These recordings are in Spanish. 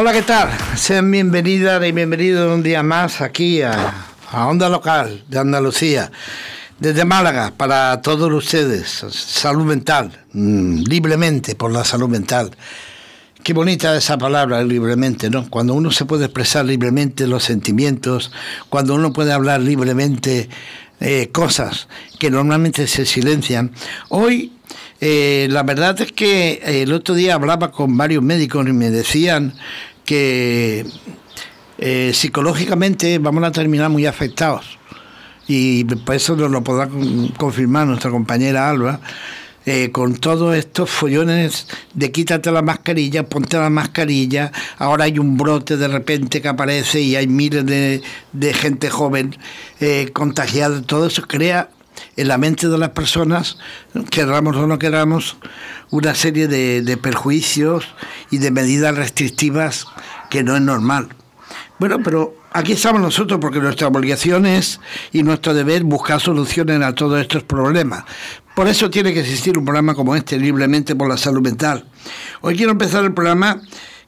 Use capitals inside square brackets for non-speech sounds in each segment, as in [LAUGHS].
Hola, ¿qué tal? Sean bienvenidas y bienvenidos un día más aquí a, Onda Local de Andalucía. Desde Málaga, para todos ustedes, salud mental, mm, libremente por la salud mental. Qué bonita esa palabra, libremente, ¿no? Cuando uno se puede expresar libremente los sentimientos, cuando uno puede hablar libremente eh, cosas que normalmente se silencian. Hoy eh, la verdad es que el otro día hablaba con varios médicos y me decían que eh, psicológicamente vamos a terminar muy afectados. Y por eso nos lo podrá confirmar nuestra compañera Alba. con todos estos follones de quítate la mascarilla, ponte la mascarilla, ahora hay un brote de repente que aparece y hay miles de, de gente joven contagiada, todo eso crea en la mente de las personas, queramos o no queramos, una serie de, perjuicios y de medidas restrictivas que no es normal. Bueno, pero aquí estamos nosotros porque nuestra obligación es y nuestro deber buscar soluciones a todos estos problemas. Por eso tiene que existir un programa como este, Libremente por la Salud Mental. Hoy quiero empezar el programa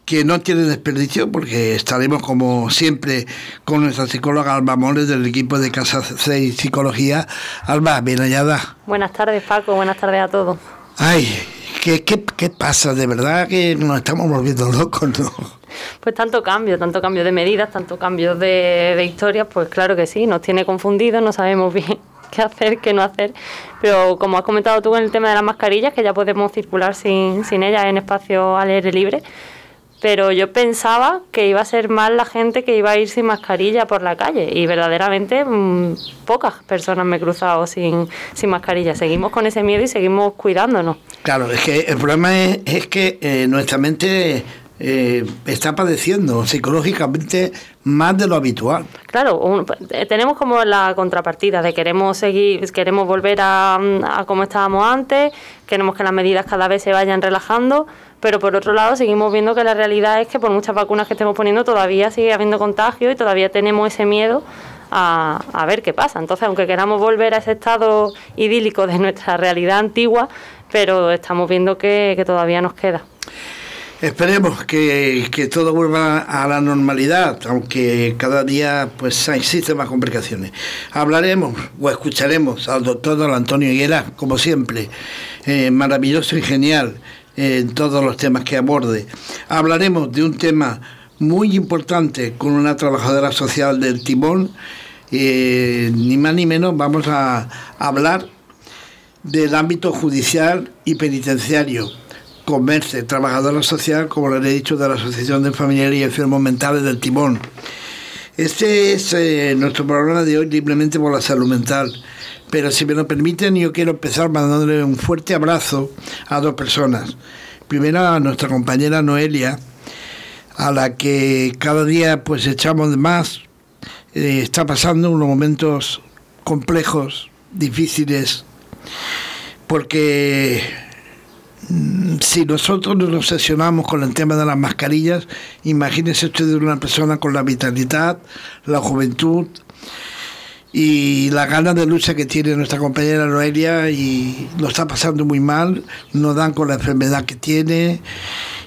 que no tiene desperdicio porque estaremos como siempre con nuestra psicóloga Alba Moles del equipo de Casa 6 Psicología. Alba, bien hallada. Buenas tardes Paco, buenas tardes a todos. Ay, ¿qué, qué, qué pasa? De verdad que nos estamos volviendo locos, ¿no? Pues tanto cambio, tanto cambio de medidas, tanto cambio de, de historias, pues claro que sí, nos tiene confundidos, no sabemos [LAUGHS] bien qué hacer, qué no hacer. Pero como has comentado tú en el tema de las mascarillas, que ya podemos circular sin, sin ellas en espacio al aire libre, pero yo pensaba que iba a ser más la gente que iba a ir sin mascarilla por la calle y verdaderamente mm, pocas personas me he cruzado sin, sin mascarilla. Seguimos con ese miedo y seguimos cuidándonos. Claro, es que el problema es, que eh, nuestra mente eh, está padeciendo psicológicamente más de lo habitual. Claro, eh, tenemos como la contrapartida de queremos seguir, queremos volver a, a como estábamos antes, queremos que las medidas cada vez se vayan relajando, pero por otro lado seguimos viendo que la realidad es que por muchas vacunas que estemos poniendo todavía sigue habiendo contagio y todavía tenemos ese miedo a, ver qué pasa. Entonces, aunque queramos volver a ese estado idílico de nuestra realidad antigua, pero estamos viendo que todavía nos queda. Esperemos que, que, todo vuelva a la normalidad, aunque cada día pues existen más complicaciones. Hablaremos o escucharemos al doctor don Antonio Higuera, como siempre, eh, maravilloso y genial en todos los temas que aborde. Hablaremos de un tema muy importante con una trabajadora social del Timón, eh, ni más ni menos vamos a hablar del ámbito judicial y penitenciario. Con Merce, trabajadora social, como le he dicho, de la Asociación de Familiares y Enfermos Mentales del Timón. Este es eh, nuestro programa de hoy, simplemente por la salud mental. Pero si me lo permiten, yo quiero empezar mandándole un fuerte abrazo a dos personas. Primero a nuestra compañera Noelia, a la que cada día pues echamos de más. Eh, está pasando unos momentos complejos, difíciles, porque si nosotros nos obsesionamos con el tema de las mascarillas, imagínese usted una persona con la vitalidad, la juventud, y la ganas de lucha que tiene nuestra compañera Noelia y lo está pasando muy mal, no dan con la enfermedad que tiene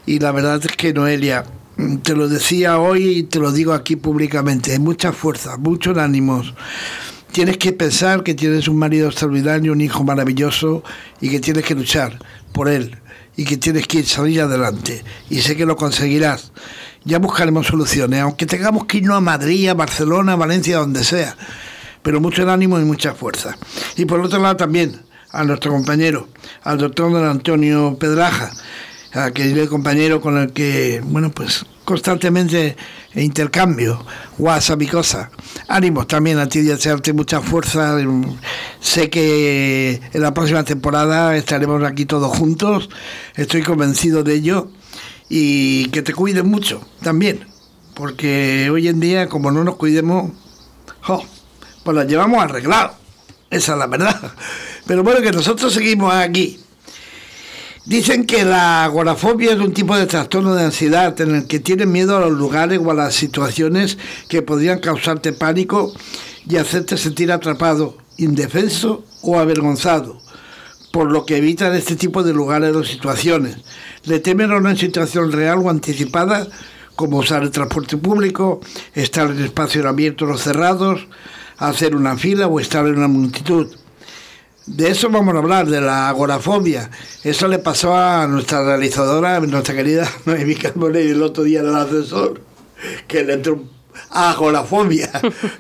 y la verdad es que Noelia, te lo decía hoy y te lo digo aquí públicamente, hay mucha fuerza, muchos ánimos. Tienes que pensar que tienes un marido extraordinario, un hijo maravilloso y que tienes que luchar por él y que tienes que salir adelante. Y sé que lo conseguirás. Ya buscaremos soluciones, aunque tengamos que irnos a Madrid, a Barcelona, a Valencia, donde sea pero mucho ánimo y mucha fuerza. Y por otro lado también a nuestro compañero, al doctor don Antonio Pedraja, aquel compañero con el que, bueno, pues constantemente intercambio, WhatsApp y cosas. Ánimos también a ti de hacerte mucha fuerza. Sé que en la próxima temporada estaremos aquí todos juntos, estoy convencido de ello y que te cuiden mucho también, porque hoy en día como no nos cuidemos, pues las llevamos arreglado. Esa es la verdad. Pero bueno, que nosotros seguimos aquí. Dicen que la agorafobia es un tipo de trastorno de ansiedad en el que tienes miedo a los lugares o a las situaciones que podrían causarte pánico y hacerte sentir atrapado, indefenso o avergonzado, por lo que evitan este tipo de lugares o situaciones. Le temen a una situación real o anticipada como usar el transporte público, estar en espacios abiertos o cerrados, hacer una fila o estar en una multitud. De eso vamos a hablar, de la agorafobia. Eso le pasó a nuestra realizadora, nuestra querida [LAUGHS] Noemí Carbonet, el otro día en el ascensor, que le entró agorafobia.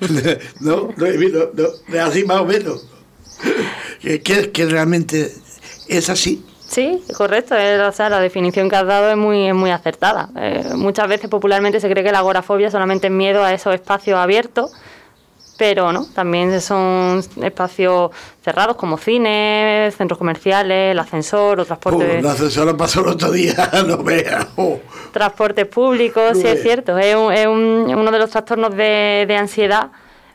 [LAUGHS] no, Noemí, no, no, así más o menos. Que, que, realmente es así. Sí, correcto. o sea, la definición que has dado es muy, muy acertada. Eh, muchas veces popularmente se cree que la agorafobia solamente es miedo a esos espacios abiertos pero no, también son espacios cerrados como cines, centros comerciales, el ascensor o transporte. Uh, el ascensor pasó el otro día, [LAUGHS] no veas. Oh. Transportes públicos, sí es cierto, es, uno de los trastornos de, ansiedad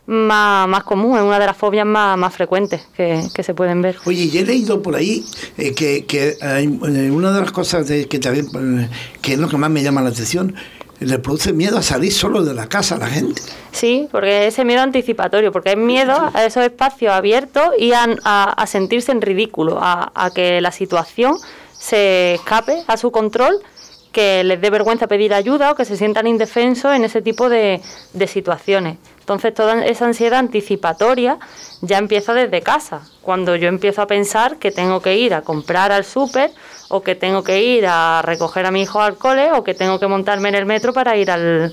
más, más común, es una de las fobias más, frecuentes que, se pueden ver. Oye, yo he leído por ahí eh, que, que hay, eh, una de las cosas que también, eh, que es lo que más me llama la atención, le produce miedo a salir solo de la casa a la gente. Sí, porque ese miedo anticipatorio, porque es miedo a esos espacios abiertos y a, sentirse en ridículo, a, que la situación se escape a su control, que les dé vergüenza pedir ayuda o que se sientan indefensos en ese tipo de situaciones. Entonces toda esa ansiedad anticipatoria ya empieza desde casa, cuando yo empiezo a pensar que tengo que ir a comprar al súper o que tengo que ir a recoger a mi hijo al cole o que tengo que montarme en el metro para ir al,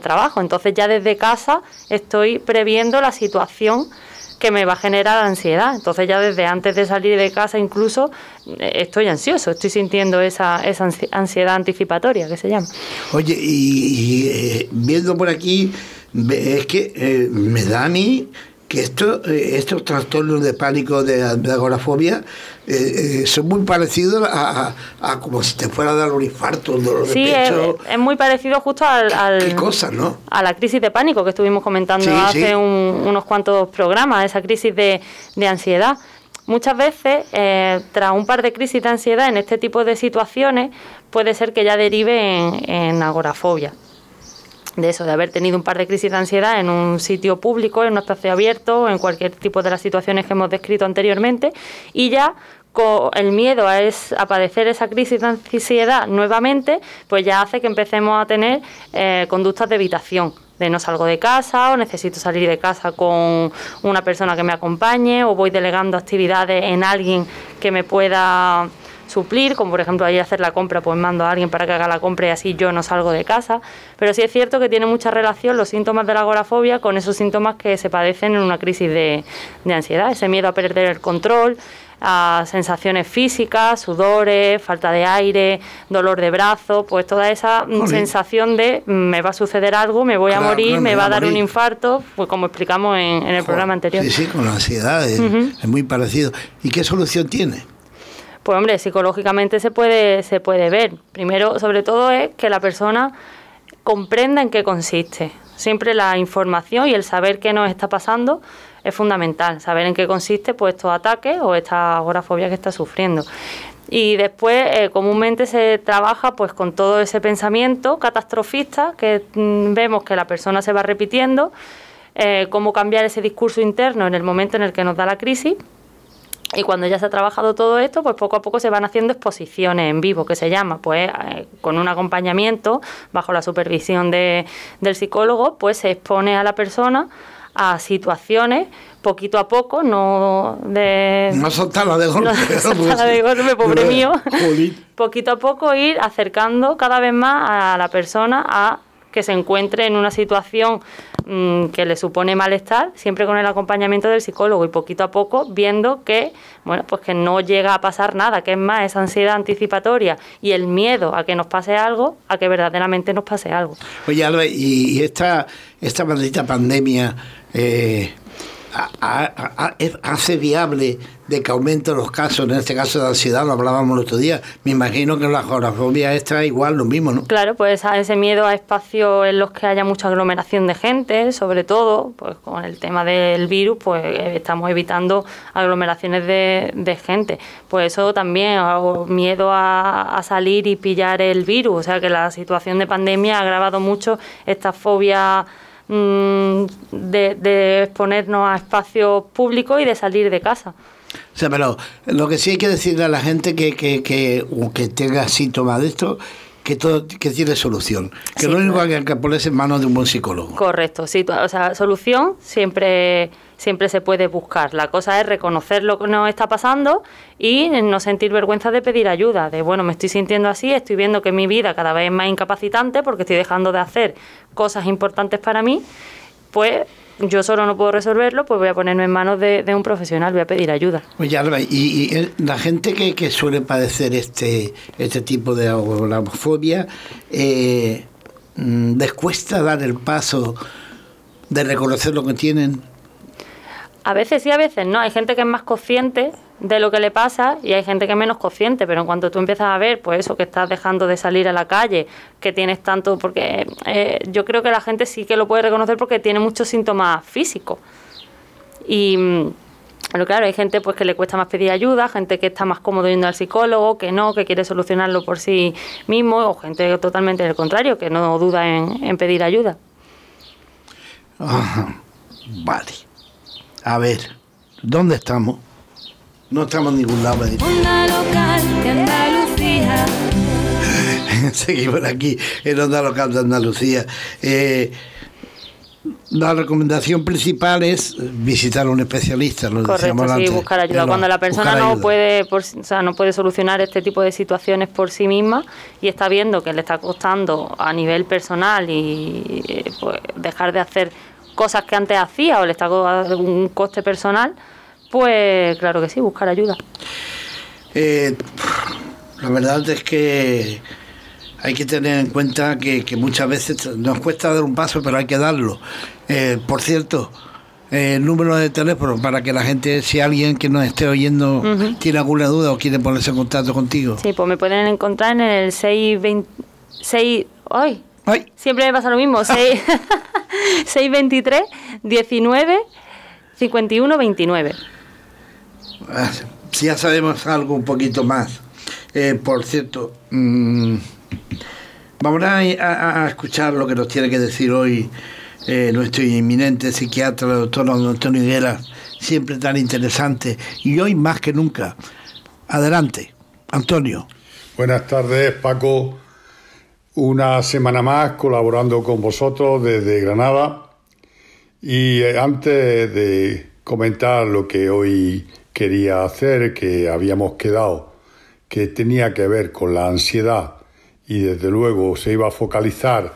trabajo. Entonces ya desde casa estoy previendo la situación que me va a generar ansiedad. Entonces ya desde antes de salir de casa incluso eh, estoy ansioso, estoy sintiendo esa, esa ansiedad anticipatoria que se llama. Oye, y, eh, viendo por aquí, es que eh, me da a mí que esto, eh, estos trastornos de pánico, de, agorafobia, eh, eh, son muy parecidos a, como si te fuera a dar un infarto, un dolor de pecho. Es, es, muy parecido justo al, ¿Qué cosa, ¿no? a la crisis de pánico que estuvimos comentando hace unos cuantos programas, esa crisis de, de ansiedad. Muchas veces, tras un par de crisis de ansiedad en este tipo de situaciones, puede ser que ya derive en, en agorafobia de eso, de haber tenido un par de crisis de ansiedad en un sitio público, en un espacio abierto, en cualquier tipo de las situaciones que hemos descrito anteriormente, y ya el miedo a, es, padecer esa crisis de ansiedad nuevamente, pues ya hace que empecemos a tener eh, conductas de evitación, de no salgo de casa o necesito salir de casa con una persona que me acompañe o voy delegando actividades en alguien que me pueda suplir, como por ejemplo ir a hacer la compra, pues mando a alguien para que haga la compra y así yo no salgo de casa. Pero sí es cierto que tiene mucha relación los síntomas de la agorafobia con esos síntomas que se padecen en una crisis de, ansiedad, ese miedo a perder el control, a sensaciones físicas, sudores, falta de aire, dolor de brazo, pues toda esa sensación de mm, me va a suceder algo, me voy a morir, me, va a dar un infarto, pues como explicamos en, el programa anterior. Sí, sí, con la ansiedad, es muy parecido. ¿Y qué solución tiene? Pues hombre, psicológicamente se puede, se puede ver. Primero, sobre todo, es que la persona comprenda en qué consiste. Siempre la información y el saber qué nos está pasando es fundamental. Saber en qué consiste pues, estos ataques o esta agorafobia que está sufriendo. Y después, eh, comúnmente se trabaja pues con todo ese pensamiento catastrofista que mm, vemos que la persona se va repitiendo, eh, cómo cambiar ese discurso interno en el momento en el que nos da la crisis y cuando ya se ha trabajado todo esto, pues poco a poco se van haciendo exposiciones en vivo, que se llama, pues eh, con un acompañamiento, bajo la supervisión de, del psicólogo, pues se expone a la persona a situaciones poquito a poco, no de... No soltarla de golpe. [LAUGHS] No de golpe, pobre mío. [LAUGHS] poquito a poco ir acercando cada vez más a la persona a que se encuentre en una situación mm, que le supone malestar, siempre con el acompañamiento del psicólogo y poquito a poco viendo que, bueno, pues que no llega a pasar nada, que es más esa ansiedad anticipatoria y el miedo a que nos pase algo, a que verdaderamente nos pase algo. Oye, Alba, y, esta, esta maldita pandemia eh, hace viable de que aumenten los casos, en este caso de ansiedad, lo hablábamos el otro día. Me imagino que la agorafobia extra igual lo mismo, ¿no? Claro, pues ese miedo a espacios en los que haya mucha aglomeración de gente, sobre todo, pues con el tema del virus, pues estamos evitando aglomeraciones de, gente. Pues eso también, miedo a, a salir y pillar el virus, o sea que la situación de pandemia ha agravado mucho esta fobia Mm, de, exponernos a espacios públicos y de salir de casa. O sea, pero lo que sí hay que decirle a la gente que, que, que, que tenga síntomas de esto, que todo que tiene solución, que lo único que hay que ponerse en manos de un buen psicólogo. Correcto, sí, o sea, solución siempre siempre se puede buscar. La cosa es reconocer lo que nos está pasando y no sentir vergüenza de pedir ayuda, de bueno, me estoy sintiendo así, estoy viendo que mi vida cada vez es más incapacitante porque estoy dejando de hacer cosas importantes para mí, pues yo solo no puedo resolverlo, pues voy a ponerme en manos de, un profesional, voy a pedir ayuda. Oye, y, y, la gente que, suele padecer este, este tipo de homofobia, eh, mm, ¿les cuesta dar el paso de reconocer lo que tienen? A veces sí, a veces no. Hay gente que es más consciente de lo que le pasa y hay gente que es menos consciente, pero en cuanto tú empiezas a ver, pues eso, que estás dejando de salir a la calle, que tienes tanto, porque eh, yo creo que la gente sí que lo puede reconocer porque tiene muchos síntomas físicos. Y pero claro, hay gente pues que le cuesta más pedir ayuda, gente que está más cómodo yendo al psicólogo, que no, que quiere solucionarlo por sí mismo, o gente totalmente del contrario, que no duda en, pedir ayuda. vale. A ver, ¿dónde estamos? No estamos en ningún lado. Onda local de Andalucía. [LAUGHS] Seguimos aquí en Onda Local de Andalucía. Eh, la recomendación principal es visitar a un especialista, lo Correcto, sí, buscar ayuda. Cuando la persona no puede, o sea, no puede solucionar este tipo de situaciones por sí misma y está viendo que le está costando a nivel personal y eh, pues, dejar de hacer cosas que antes hacía o le está un coste personal, pues claro que sí, buscar ayuda. Eh, la verdad es que hay que tener en cuenta que, muchas veces nos cuesta dar un paso, pero hay que darlo. Eh, por cierto, eh, el número de teléfono para que la gente, si alguien que nos esté oyendo tiene alguna duda o quiere ponerse en contacto contigo. Sí, pues me pueden encontrar en el 626... ¡Ay! ¡Ay! Siempre me pasa lo mismo. 6, [LAUGHS] 623 19 51 29. Si ya sabemos algo un poquito más. Eh, por cierto, mm, vamos a, escuchar lo que nos tiene que decir hoy eh, nuestro inminente psiquiatra, el doctor Antonio Higuera, siempre tan interesante y hoy más que nunca. Adelante, Antonio. Buenas tardes, Paco. Una semana más colaborando con vosotros desde Granada. Y eh, antes de comentar lo que hoy quería hacer, que habíamos quedado que tenía que ver con la ansiedad y desde luego se iba a focalizar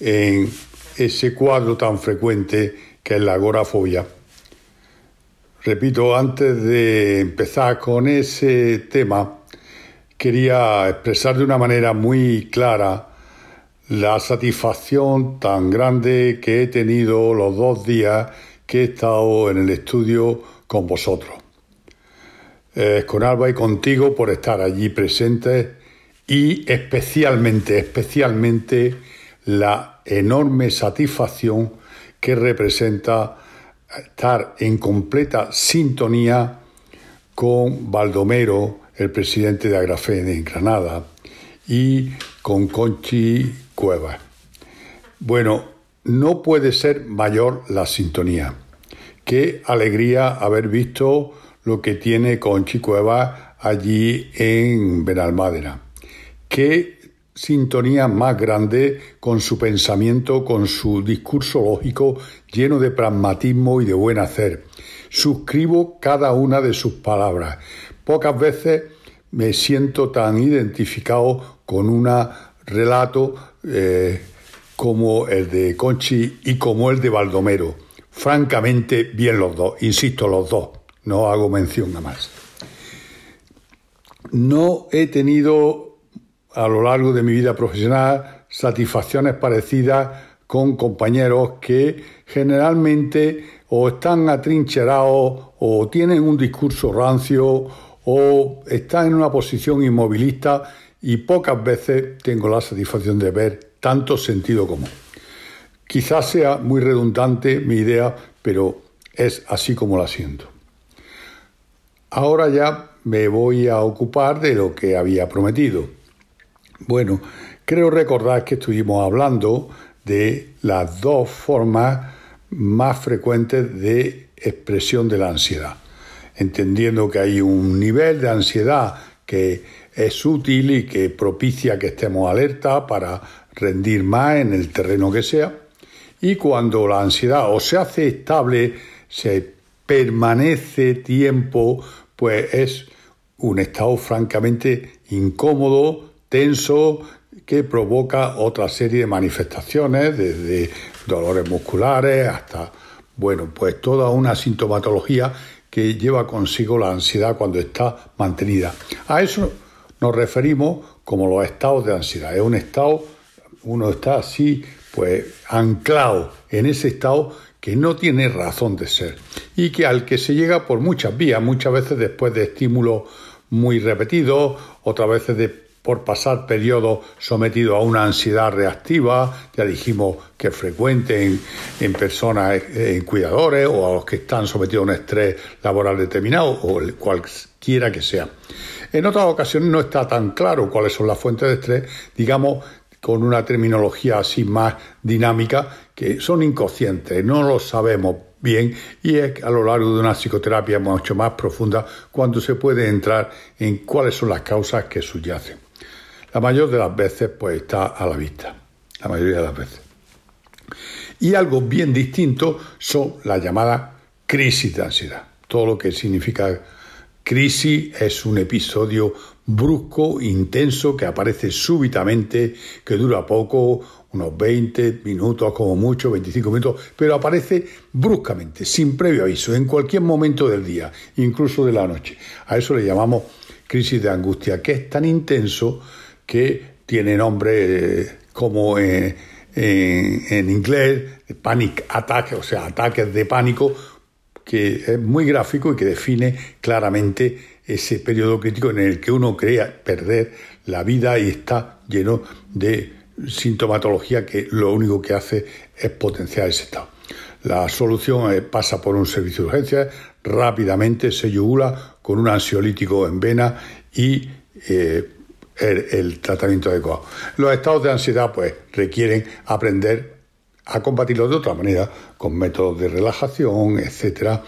en ese cuadro tan frecuente que es la agorafobia. Repito, antes de empezar con ese tema, quería expresar de una manera muy clara la satisfacción tan grande que he tenido los dos días que he estado en el estudio con vosotros. Con Alba y contigo por estar allí presentes y especialmente, especialmente la enorme satisfacción que representa estar en completa sintonía con Baldomero, el presidente de Agrafé de Granada, y con Conchi Cuevas. Bueno, no puede ser mayor la sintonía. Qué alegría haber visto lo que tiene Conchi Cueva allí en Benalmádena. Qué sintonía más grande con su pensamiento, con su discurso lógico lleno de pragmatismo y de buen hacer. Suscribo cada una de sus palabras. Pocas veces me siento tan identificado con un relato eh, como el de Conchi y como el de Baldomero. Francamente, bien los dos, insisto, los dos no hago mención a más. No he tenido a lo largo de mi vida profesional satisfacciones parecidas con compañeros que generalmente o están atrincherados o tienen un discurso rancio o están en una posición inmovilista y pocas veces tengo la satisfacción de ver tanto sentido común. Quizás sea muy redundante mi idea, pero es así como la siento. Ahora ya me voy a ocupar de lo que había prometido. Bueno, creo recordar que estuvimos hablando de las dos formas más frecuentes de expresión de la ansiedad, entendiendo que hay un nivel de ansiedad que es útil y que propicia que estemos alerta para rendir más en el terreno que sea. Y cuando la ansiedad o se hace estable, se permanece tiempo, pues es un estado francamente incómodo, tenso, que provoca otra serie de manifestaciones, desde dolores musculares hasta, bueno, pues toda una sintomatología que lleva consigo la ansiedad cuando está mantenida. A eso nos referimos como los estados de ansiedad. Es un estado, uno está así, pues anclado en ese estado que no tiene razón de ser y que al que se llega por muchas vías, muchas veces después de estímulos muy repetidos, otras veces de por pasar periodos sometidos a una ansiedad reactiva, ya dijimos que frecuente en, personas, en cuidadores o a los que están sometidos a un estrés laboral determinado o cualquiera que sea. En otras ocasiones no está tan claro cuáles son las fuentes de estrés, digamos con una terminología así más dinámica, que son inconscientes, no lo sabemos bien y es a lo largo de una psicoterapia mucho más profunda cuando se puede entrar en cuáles son las causas que subyacen. La mayor de las veces pues está a la vista, la mayoría de las veces. Y algo bien distinto son las llamadas crisis de ansiedad. Todo lo que significa crisis es un episodio brusco, intenso, que aparece súbitamente, que dura poco, unos 20 minutos como mucho, 25 minutos, pero aparece bruscamente, sin previo aviso, en cualquier momento del día, incluso de la noche. A eso le llamamos crisis de angustia, que es tan intenso que tiene nombre eh, como en, inglés, panic attack, o sea, ataques de pánico, que es muy gráfico y que define claramente ese periodo crítico en el que uno crea perder la vida y está lleno de sintomatología que lo único que hace es potenciar ese estado. La solución eh, pasa por un servicio de urgencia, rápidamente se yugula con un ansiolítico en vena y eh, el, tratamiento adecuado. Los estados de ansiedad pues requieren aprender a combatirlos de otra manera, con métodos de relajación, etcétera,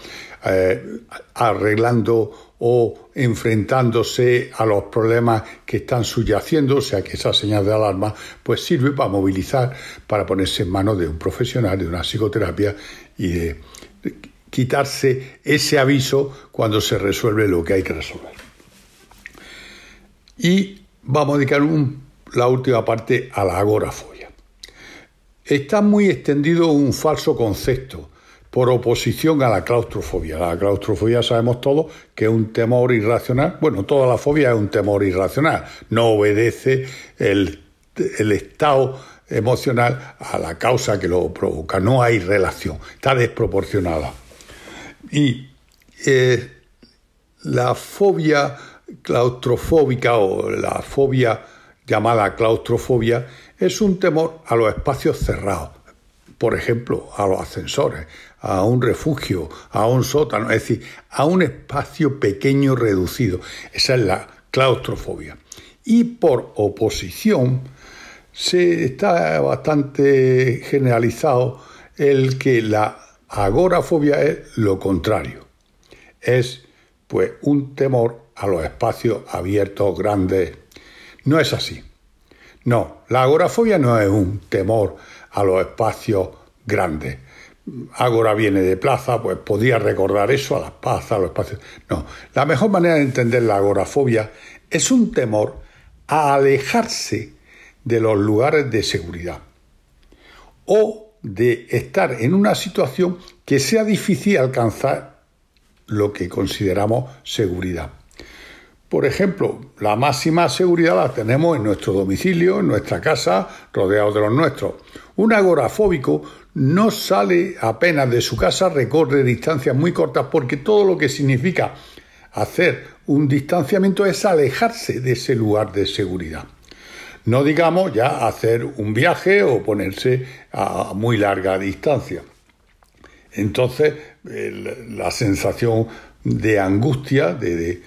eh, arreglando o enfrentándose a los problemas que están subyaciendo, o sea que esa señal de alarma pues sirve para movilizar, para ponerse en manos de un profesional, de una psicoterapia y de quitarse ese aviso cuando se resuelve lo que hay que resolver. Y vamos a dedicar la última parte a la agorafobia. Está muy extendido un falso concepto por oposición a la claustrofobia. La claustrofobia sabemos todos que es un temor irracional. Bueno, toda la fobia es un temor irracional. No obedece el, estado emocional a la causa que lo provoca. No hay relación. Está desproporcionada. Y eh, la fobia claustrofóbica o la fobia llamada claustrofobia es un temor a los espacios cerrados, por ejemplo, a los ascensores, a un refugio, a un sótano, es decir, a un espacio pequeño reducido. Esa es la claustrofobia. Y por oposición, se está bastante generalizado el que la agorafobia es lo contrario. Es pues un temor a los espacios abiertos grandes. No es así. No, la agorafobia no es un temor a los espacios grandes. Agora viene de plaza, pues podría recordar eso a las plazas, a los espacios. No, la mejor manera de entender la agorafobia es un temor a alejarse de los lugares de seguridad o de estar en una situación que sea difícil alcanzar lo que consideramos seguridad. Por ejemplo, la máxima seguridad la tenemos en nuestro domicilio, en nuestra casa, rodeados de los nuestros. Un agorafóbico no sale apenas de su casa, recorre distancias muy cortas porque todo lo que significa hacer un distanciamiento es alejarse de ese lugar de seguridad. No digamos ya hacer un viaje o ponerse a muy larga distancia. Entonces, la sensación de angustia, de, de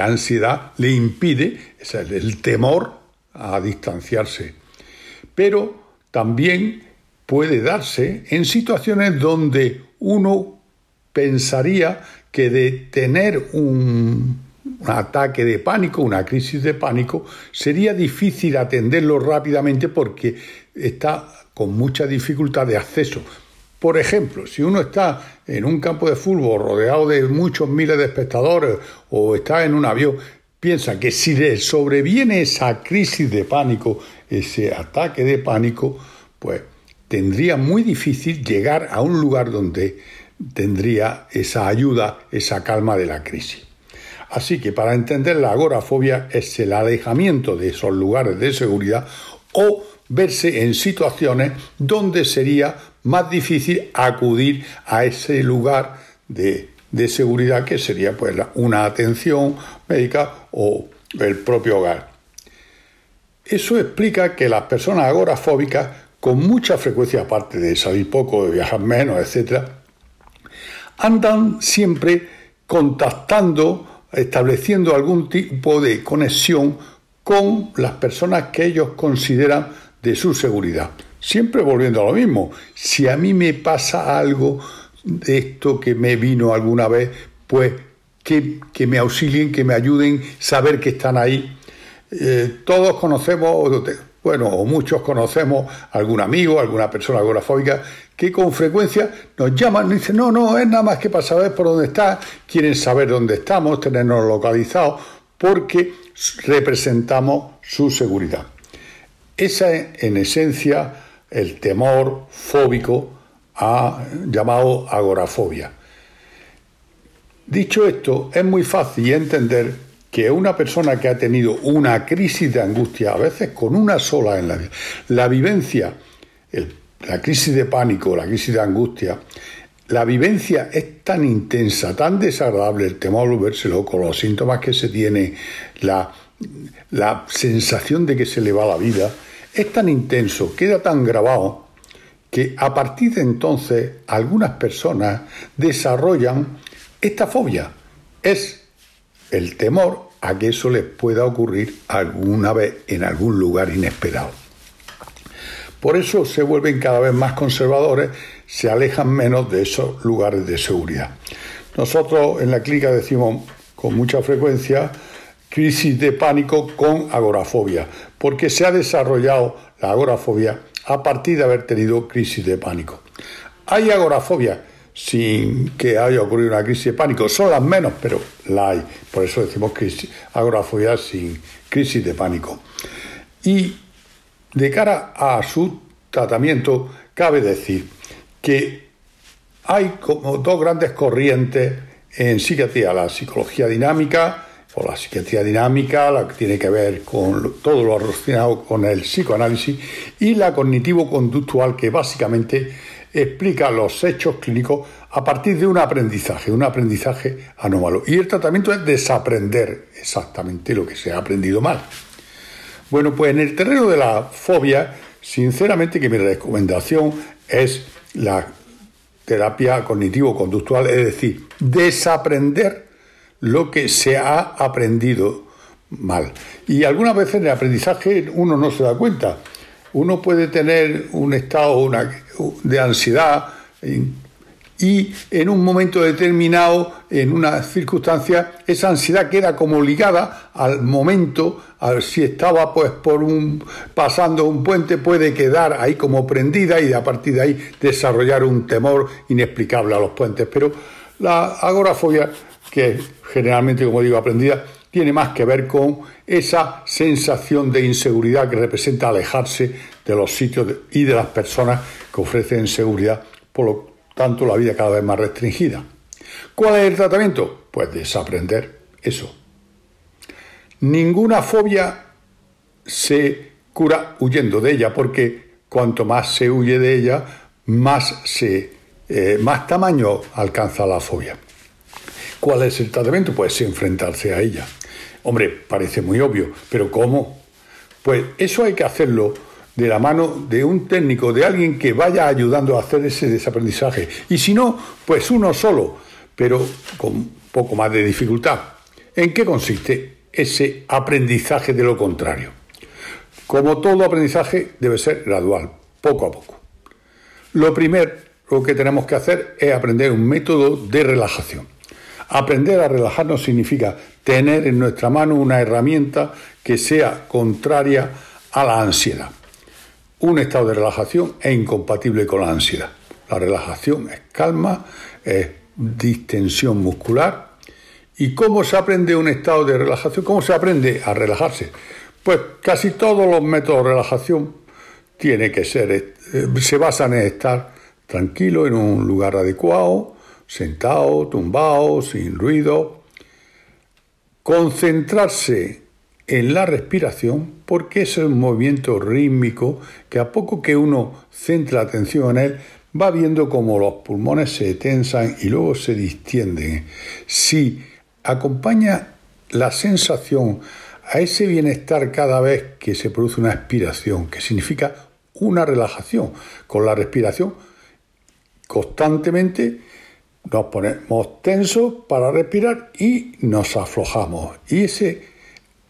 ansiedad le impide, el temor a distanciarse. Pero también puede darse en situaciones donde uno pensaría que de tener un, un ataque de pánico, una crisis de pánico, sería difícil atenderlo rápidamente porque está con mucha dificultad de acceso. Por ejemplo, si uno está en un campo de fútbol rodeado de muchos miles de espectadores o está en un avión, piensa que si le sobreviene esa crisis de pánico, ese ataque de pánico, pues tendría muy difícil llegar a un lugar donde tendría esa ayuda, esa calma de la crisis. Así que para entender la agorafobia es el alejamiento de esos lugares de seguridad o verse en situaciones donde sería más difícil acudir a ese lugar de, seguridad que sería pues una atención médica o el propio hogar. Eso explica que las personas agorafóbicas, con mucha frecuencia, aparte de salir poco, de viajar menos, etc., andan siempre contactando, estableciendo algún tipo de conexión con las personas que ellos consideran de su seguridad. Siempre volviendo a lo mismo, si a mí me pasa algo de esto que me vino alguna vez, pues que, me auxilien, que me ayuden, saber que están ahí. Eh, todos conocemos, bueno, o muchos conocemos algún amigo, alguna persona agorafóbica que con frecuencia nos llaman y dicen, no, no, es nada más que para saber por dónde está, quieren saber dónde estamos, tenernos localizados, porque representamos su seguridad. Esa es, en esencia, el temor fóbico llamado agorafobia. Dicho esto, es muy fácil entender que una persona que ha tenido una crisis de angustia, a veces con una sola en la vida, la vivencia, la crisis de pánico, la crisis de angustia, la vivencia es tan intensa, tan desagradable, el temor de verse loco, los síntomas que se tiene, la, la sensación de que se le va la vida, es tan intenso, queda tan grabado, que a partir de entonces algunas personas desarrollan esta fobia. Es el temor a que eso les pueda ocurrir alguna vez en algún lugar inesperado. Por eso se vuelven cada vez más conservadores, se alejan menos de esos lugares de seguridad. Nosotros en la clínica decimos con mucha frecuencia crisis de pánico con agorafobia, porque se ha desarrollado la agorafobia a partir de haber tenido crisis de pánico. Hay agorafobia sin que haya ocurrido una crisis de pánico, son las menos, pero la hay. Por eso decimos crisis, agorafobia sin crisis de pánico. Y de cara a su tratamiento, cabe decir que hay como dos grandes corrientes en psiquiatría, la psicología dinámica la psiquiatría dinámica, la que tiene que ver con todo lo relacionado con el psicoanálisis, y la cognitivo-conductual, que básicamente explica los hechos clínicos a partir de un aprendizaje, un aprendizaje anómalo. Y el tratamiento es desaprender exactamente lo que se ha aprendido mal. Bueno, pues en el terreno de la fobia, sinceramente que mi recomendación es la terapia cognitivo-conductual, es decir, desaprender lo que se ha aprendido mal. Y algunas veces en el aprendizaje uno no se da cuenta. Uno puede tener un estado de ansiedad y en un momento determinado, en una circunstancia, esa ansiedad queda como ligada al momento, si estaba pues por un pasando un puente puede quedar ahí como prendida y a partir de ahí desarrollar un temor inexplicable a los puentes. Pero la agorafobia que generalmente, como digo, aprendida, tiene más que ver con esa sensación de inseguridad que representa alejarse de los sitios y de las personas que ofrecen seguridad, por lo tanto la vida cada vez más restringida. ¿Cuál es el tratamiento? Pues desaprender eso. Ninguna fobia se cura huyendo de ella, porque cuanto más se huye de ella, más, se, eh, más tamaño alcanza la fobia. ¿Cuál es el tratamiento? Pues enfrentarse a ella. Hombre, parece muy obvio, pero ¿cómo? Pues eso hay que hacerlo de la mano de un técnico, de alguien que vaya ayudando a hacer ese desaprendizaje. Y si no, pues uno solo, pero con poco más de dificultad. ¿En qué consiste ese aprendizaje de lo contrario? Como todo aprendizaje debe ser gradual, poco a poco. Lo primero que tenemos que hacer es aprender un método de relajación. Aprender a relajarnos significa tener en nuestra mano una herramienta que sea contraria a la ansiedad. Un estado de relajación es incompatible con la ansiedad. La relajación es calma, es distensión muscular. ¿Y cómo se aprende un estado de relajación? ¿Cómo se aprende a relajarse? Pues casi todos los métodos de relajación tiene que ser, eh, se basan en estar tranquilo en un lugar adecuado, sentado, tumbado, sin ruido. Concentrarse en la respiración porque es un movimiento rítmico que a poco que uno centre la atención en él, va viendo como los pulmones se tensan y luego se distienden. Si acompaña la sensación a ese bienestar cada vez que se produce una expiración, que significa una relajación con la respiración, constantemente nos ponemos tensos para respirar y nos aflojamos. Y ese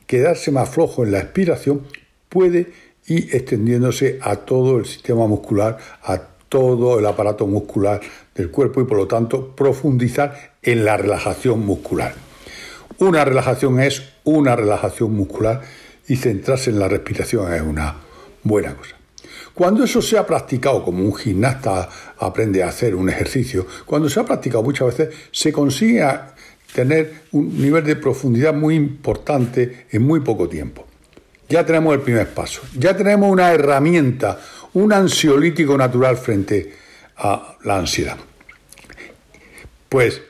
quedarse más flojo en la expiración puede ir extendiéndose a todo el sistema muscular, a todo el aparato muscular del cuerpo y por lo tanto profundizar en la relajación muscular. Una relajación es una relajación muscular y centrarse en la respiración es una buena cosa. Cuando eso se ha practicado, como un gimnasta aprende a hacer un ejercicio, cuando se ha practicado muchas veces, se consigue tener un nivel de profundidad muy importante en muy poco tiempo. Ya tenemos el primer paso, ya tenemos una herramienta, un ansiolítico natural frente a la ansiedad. Pues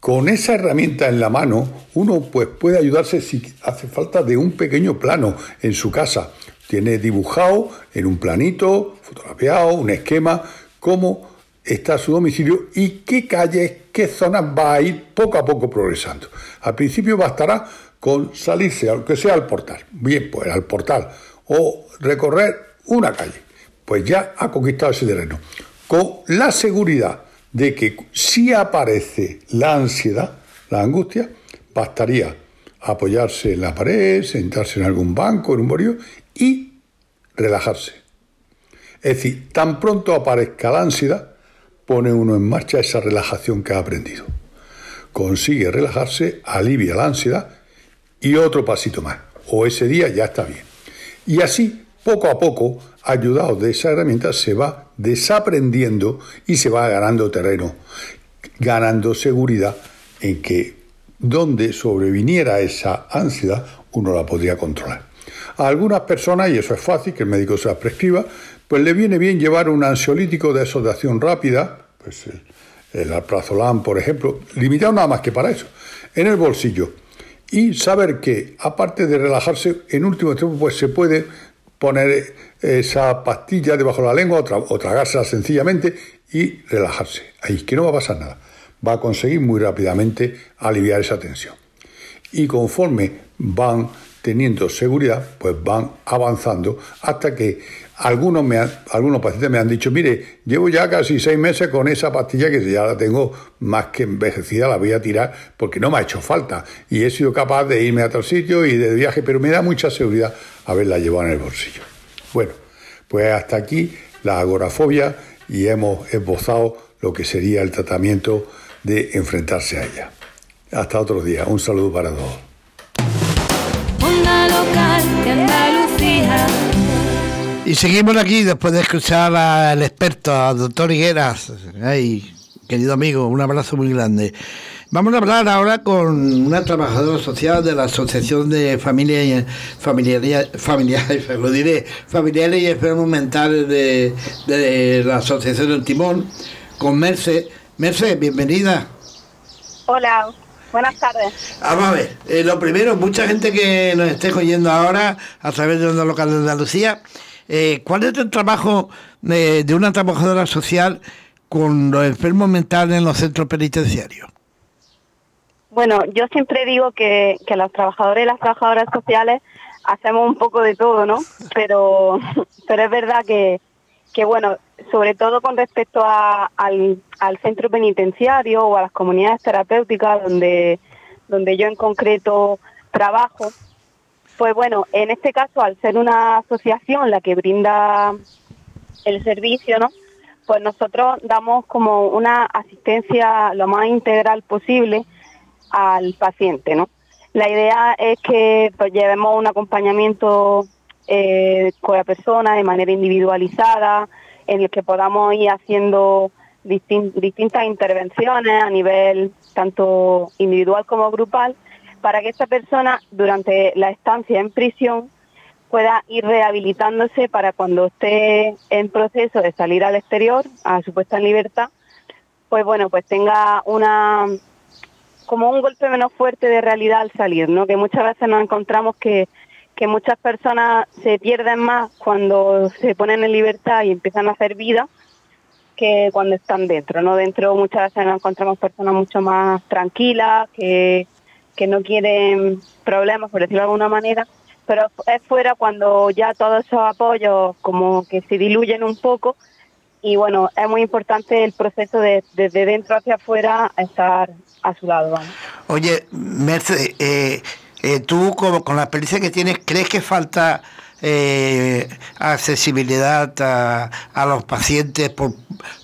con esa herramienta en la mano, uno pues, puede ayudarse si hace falta de un pequeño plano en su casa tiene dibujado en un planito, fotografiado, un esquema, cómo está su domicilio y qué calles, qué zonas va a ir poco a poco progresando. Al principio bastará con salirse, aunque sea al portal. Bien, pues al portal. O recorrer una calle. Pues ya ha conquistado ese terreno. Con la seguridad de que si aparece la ansiedad, la angustia, bastaría apoyarse en la pared, sentarse en algún banco, en un borio y relajarse. Es decir, tan pronto aparezca la ansiedad, pone uno en marcha esa relajación que ha aprendido. Consigue relajarse, alivia la ansiedad y otro pasito más. O ese día ya está bien. Y así, poco a poco, ayudado de esa herramienta, se va desaprendiendo y se va ganando terreno, ganando seguridad en que donde sobreviniera esa ansiedad, uno la podría controlar. A algunas personas, y eso es fácil, que el médico se la prescriba, pues le viene bien llevar un ansiolítico de esos rápida, pues el, el alprazolam, por ejemplo, limitado nada más que para eso, en el bolsillo. Y saber que, aparte de relajarse, en último tiempo, pues se puede poner esa pastilla debajo de la lengua o, o tragársela sencillamente y relajarse. Ahí, que no va a pasar nada. Va a conseguir muy rápidamente aliviar esa tensión. Y conforme van teniendo seguridad, pues van avanzando hasta que algunos, me algunos pacientes me han dicho, mire, llevo ya casi seis meses con esa pastilla que ya la tengo más que envejecida, la voy a tirar porque no me ha hecho falta y he sido capaz de irme a otro sitio y de viaje, pero me da mucha seguridad haberla llevado en el bolsillo. Bueno, pues hasta aquí la agorafobia y hemos esbozado lo que sería el tratamiento de enfrentarse a ella. Hasta otro día. Un saludo para todos. Y seguimos aquí después de escuchar al experto, al doctor Higueras. Ay, querido amigo, un abrazo muy grande. Vamos a hablar ahora con una trabajadora social de la Asociación de Familia y Familiares, familiares, [LAUGHS] lo diré, familiares y enfermos mentales de, de la Asociación del Timón, con Merce. Merce, bienvenida. Hola, Buenas tardes. Vamos a ver, eh, lo primero, mucha gente que nos esté oyendo ahora a través de Onda Local de Andalucía, eh, ¿cuál es el trabajo de, una trabajadora social con los enfermos mentales en los centros penitenciarios? Bueno, yo siempre digo que, que los trabajadores y las trabajadoras sociales hacemos un poco de todo, ¿no? Pero, [LAUGHS] pero es verdad que, que bueno, sobre todo con respecto al, centro penitenciario o a las comunidades terapéuticas donde, donde yo en concreto trabajo, pues bueno, en este caso, al ser una asociación la que brinda el servicio, ¿no? Pues nosotros damos como una asistencia lo más integral posible al paciente, ¿no? La idea es que pues, llevemos un acompañamiento eh, con la persona de manera individualizada, en el que podamos ir haciendo distintas intervenciones a nivel tanto individual como grupal, para que esta persona durante la estancia en prisión pueda ir rehabilitándose para cuando esté en proceso de salir al exterior, a su puesta en libertad, pues bueno, pues tenga una como un golpe menos fuerte de realidad al salir, ¿no? Que muchas veces nos encontramos que, que muchas personas se pierden más cuando se ponen en libertad y empiezan a hacer vida que cuando están dentro, ¿no? Dentro muchas veces nos encontramos personas mucho más tranquilas, que, que no quieren problemas, por decirlo de alguna manera, pero es fuera cuando ya todos esos apoyos como que se diluyen un poco y bueno, es muy importante el proceso de desde dentro hacia afuera estar a su lado. Oye, Mercedes, eh, eh, tú como, con la experiencia que tienes, ¿crees que falta eh, accesibilidad a, los pacientes por,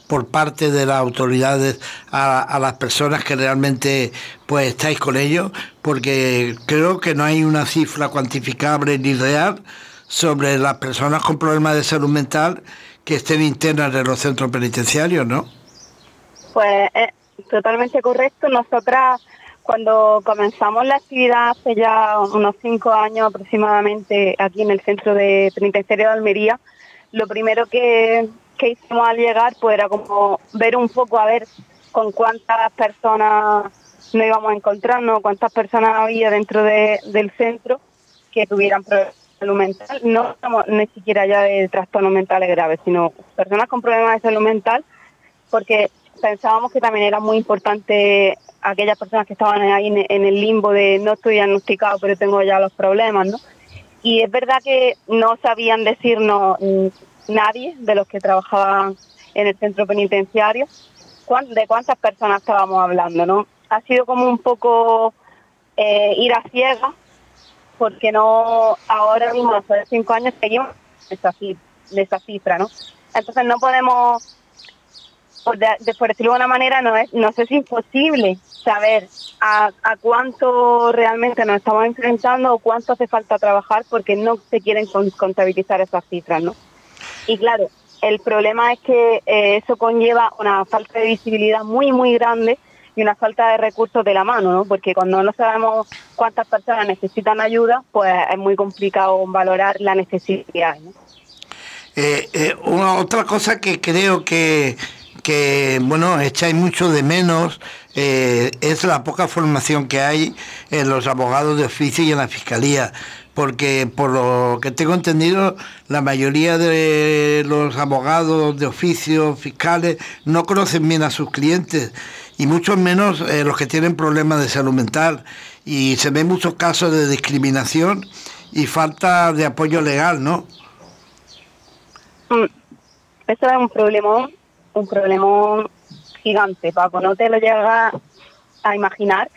por parte de las autoridades a, a, las personas que realmente pues estáis con ellos porque creo que no hay una cifra cuantificable ni real sobre las personas con problemas de salud mental que estén internas en los centros penitenciarios, ¿no? Pues es totalmente correcto. Nosotras cuando comenzamos la actividad hace ya unos cinco años aproximadamente aquí en el centro de penitenciario de Almería, lo primero que, que hicimos al llegar pues era como ver un poco a ver con cuántas personas nos íbamos a encontrarnos, cuántas personas había dentro de, del centro que tuvieran problemas de salud mental, no estamos ni siquiera ya de trastornos mentales graves, sino personas con problemas de salud mental, porque pensábamos que también era muy importante aquellas personas que estaban ahí en, el limbo de no estoy diagnosticado, pero tengo ya los problemas, ¿no? Y es verdad que no sabían decirnos nadie de los que trabajaban en el centro penitenciario de cuántas personas estábamos hablando, ¿no? Ha sido como un poco eh, ir a ciegas, porque no, ahora mismo, después de cinco años, seguimos esa, esa cifra, ¿no? Entonces no podemos, por, de, por decirlo de una manera, no, es, no es imposible saber a, a, cuánto realmente nos estamos enfrentando o cuánto hace falta trabajar porque no se quieren contabilizar esas cifras, ¿no? Y claro, el problema es que eh, eso conlleva una falta de visibilidad muy, muy grande y una falta de recursos de la mano, ¿no? Porque cuando no sabemos cuántas personas necesitan ayuda, pues es muy complicado valorar la necesidad. Eh, eh, una otra cosa que creo que, que bueno, echáis mucho de menos es la poca formación que hay en los abogados de oficio y en la fiscalía porque por lo que tengo entendido, la mayoría de los abogados de oficio, fiscales, no conocen bien a sus clientes y mucho menos eh, los que tienen problemas de salud mental. Y se ven muchos casos de discriminación y falta de apoyo legal, ¿no? Mm, eso es un problema, un problema gigante, Paco. No te lo llegas a imaginar.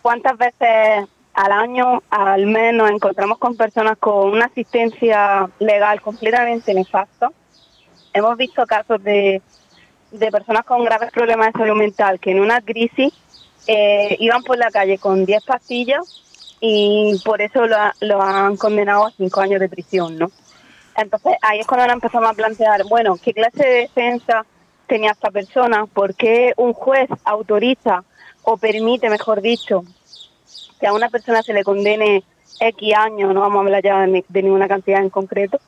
¿Cuántas veces al año al menos nos encontramos con personas con una asistencia legal completamente nefasta. Hemos visto casos de, de personas con graves problemas de salud mental que en una crisis eh, iban por la calle con 10 pastillas y por eso lo, han condenado a 5 años de prisión, ¿no? Entonces ahí es cuando ahora empezamos a plantear, bueno, ¿qué clase de defensa tenía esta persona? ¿Por qué un juez autoriza o permite, mejor dicho, que a una persona se le condene X años, no vamos a hablar ya de, ninguna cantidad en concreto,